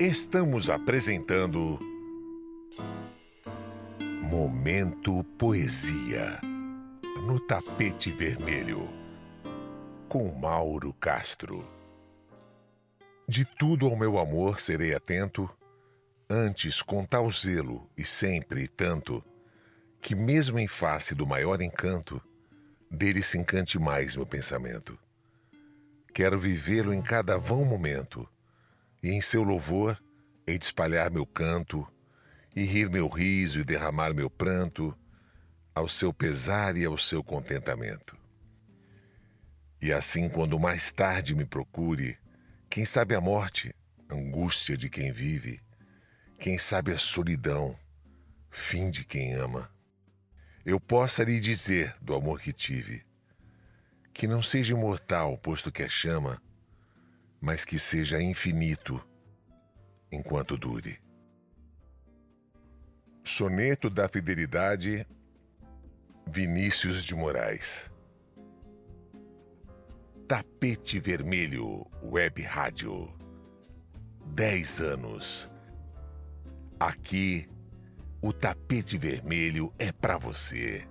Estamos apresentando Momento Poesia no tapete vermelho com Mauro Castro. De tudo ao meu amor serei atento, antes com tal zelo e sempre e tanto, que mesmo em face do maior encanto, dele se encante mais meu pensamento. Quero vivê-lo em cada vão momento, e em seu louvor hei de espalhar meu canto, e rir meu riso e derramar meu pranto, ao seu pesar e ao seu contentamento. E assim, quando mais tarde me procure, quem sabe a morte, angústia de quem vive, quem sabe a solidão, fim de quem ama, eu possa lhe dizer do amor que tive, que não seja imortal, posto que é chama, mas que seja infinito enquanto dure. Soneto da Fidelidade, Vinícius de Moraes. Tapete Vermelho Web Rádio. Dez anos. Aqui, o tapete vermelho é para você.